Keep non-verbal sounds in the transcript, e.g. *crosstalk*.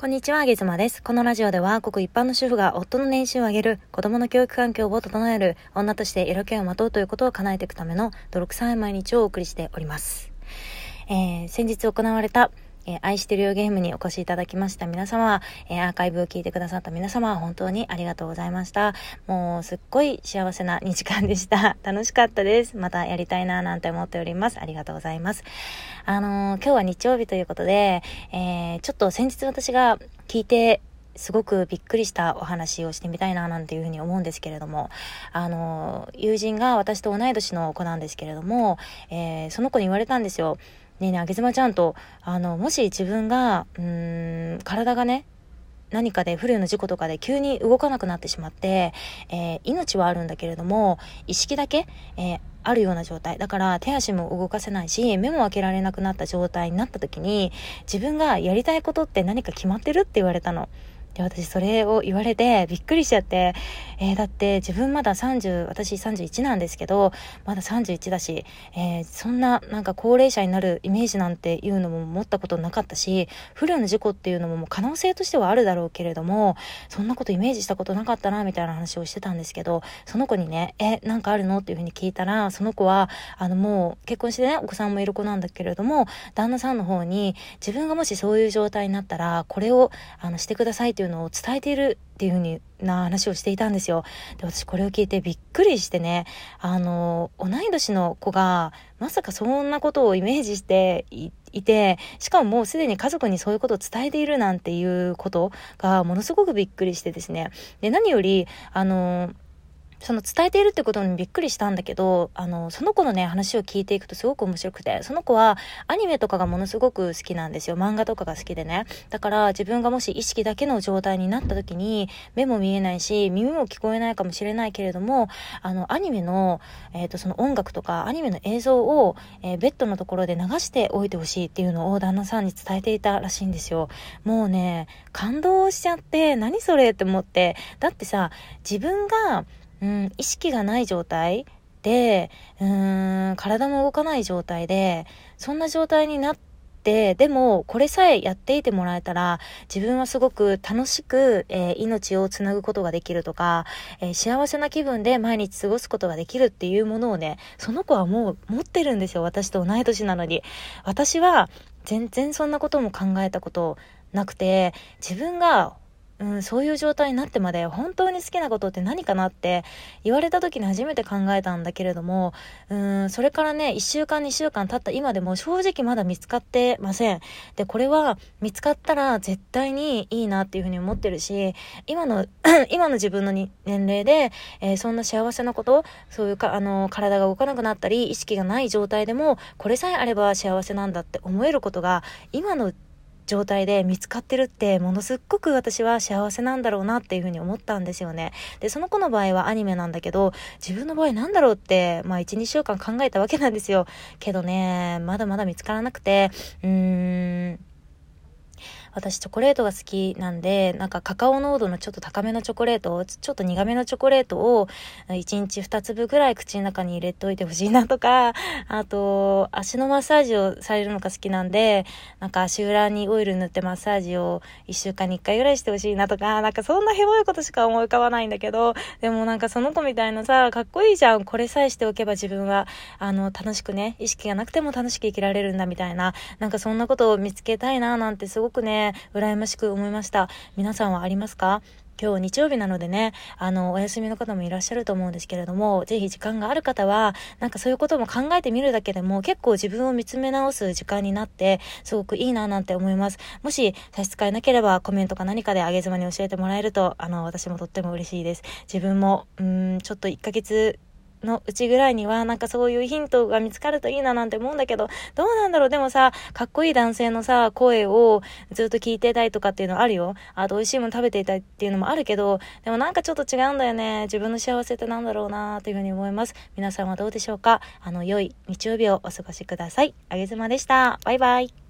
こんにちは、あげずまです。このラジオでは、ごく一般の主婦が夫の年収を上げる、子供の教育環境を整える、女として色気をまとうということを叶えていくための泥臭い毎日をお送りしております。えー、先日行われた、えー、愛してるよゲームにお越しいただきました皆様、えー、アーカイブを聞いてくださった皆様、本当にありがとうございました。もう、すっごい幸せな2時間でした。*laughs* 楽しかったです。またやりたいななんて思っております。ありがとうございます。あのー、今日は日曜日ということで、えー、ちょっと先日私が聞いてすごくびっくりしたお話をしてみたいななんていうふうに思うんですけれども、あの、友人が私と同い年の子なんですけれども、えー、その子に言われたんですよ。ねえねえ、あげずまちゃんと、あの、もし自分が、うーん、体がね、何かで不慮の事故とかで急に動かなくなってしまって、えー、命はあるんだけれども、意識だけ、えー、あるような状態。だから手足も動かせないし、目も開けられなくなった状態になった時に、自分がやりたいことって何か決まってるって言われたの。で、私それを言われてびっくりしちゃって、えー、だって自分まだ30、私31なんですけど、まだ31だし、えー、そんななんか高齢者になるイメージなんていうのも持ったことなかったし、不慮の事故っていうのももう可能性としてはあるだろうけれども、そんなことイメージしたことなかったな、みたいな話をしてたんですけど、その子にね、え、なんかあるの？っていうふうに聞いたら、その子は、あのもう結婚してね、お子さんもいる子なんだけれども、旦那さんの方に、自分がもしそういう状態になったら、これを、あの、してくださいっていうのを伝えているっていう風にな話をしていたんですよ。で、私これを聞いてびっくりしてね、あの、同い年の子が、まさかそんなことをイメージしていて、しかももうすでに家族にそういうことを伝えているなんていうことがものすごくびっくりしてですね。で、何より、あの、その伝えているってことにびっくりしたんだけど、あの、その子のね、話を聞いていくとすごく面白くて、その子はアニメとかがものすごく好きなんですよ。漫画とかが好きでね。だから自分がもし意識だけの状態になった時に、目も見えないし、耳も聞こえないかもしれないけれども、あの、アニメの、えっ、ー、と、その音楽とか、アニメの映像を、えー、ベッドのところで流しておいてほしいっていうのを旦那さんに伝えていたらしいんですよ。もうね、感動しちゃって、何それって思って、だってさ、自分が、うん、意識がない状態で、うーん、体も動かない状態で、そんな状態になって、でも、これさえやっていてもらえたら、自分はすごく楽しく、えー、命をつなぐことができるとか、えー、幸せな気分で毎日過ごすことができるっていうものをね、その子はもう持ってるんですよ。私と同い年なのに。私は、全然そんなことも考えたことなくて、自分がうん、そういう状態になってまで本当に好きなことって何かなって言われた時に初めて考えたんだけれども、うん、それからね、1週間2週間経った今でも正直まだ見つかってません。で、これは見つかったら絶対にいいなっていうふうに思ってるし、今の *clears throat* 今の自分のに年齢で、えー、そんな幸せなこと、そういうか、あの、体が動かなくなったり、意識がない状態でも、これさえあれば幸せなんだって思えることが、今の状態で見つかってるってものすっごく私は幸せなんだろうなっていうふうに思ったんですよね。で、その子の場合はアニメなんだけど、自分の場合なんだろうって、まあ1、2週間考えたわけなんですよ。けどね、まだまだ見つからなくて、うーん、私チョコレートが好きなんで、なんかカカオ濃度のちょっと高めのチョコレートを、ちょっと苦めのチョコレートを1日2粒ぐらい口の中に入れておいてほしいなとか、あと、足のマッサージをされるのが好きなんで、なんか足裏にオイル塗ってマッサージを1週間に1回ぐらいしてほしいなとか、なんかそんなヘボいことしか思い浮かばないんだけど、でもなんかその子みたいなさ、かっこいいじゃん。これさえしておけば自分は、あの、楽しくね、意識がなくても楽しく生きられるんだみたいな、なんかそんなことを見つけたいななんてすごくね羨ましく思いました。皆さんはありますか？今日日曜日なのでね、あの、お休みの方もいらっしゃると思うんですけれども、ぜひ時間がある方は、なんかそういうことも考えてみるだけでも結構自分を見つめ直す時間になって、すごくいいななんて思います。もし差し支えなければコメントか何かであげ妻に教えてもらえると、あの、私もとっても嬉しいです。自分も、うん、ちょっと1ヶ月のうちぐらいにはなんかそういうヒントが見つかるといいななんて思うんだけど、どうなんだろう？でもさ、かっこいい男性のさ、声をずっと聞いてたいとかっていうのあるよ。あと美味しいもの食べていたいっていうのもあるけど、でもなんかちょっと違うんだよね。自分の幸せってなんだろうなというふうに思います。皆さんはどうでしょうか？あの、良い日曜日をお過ごしください。あげずまでした。バイバイ。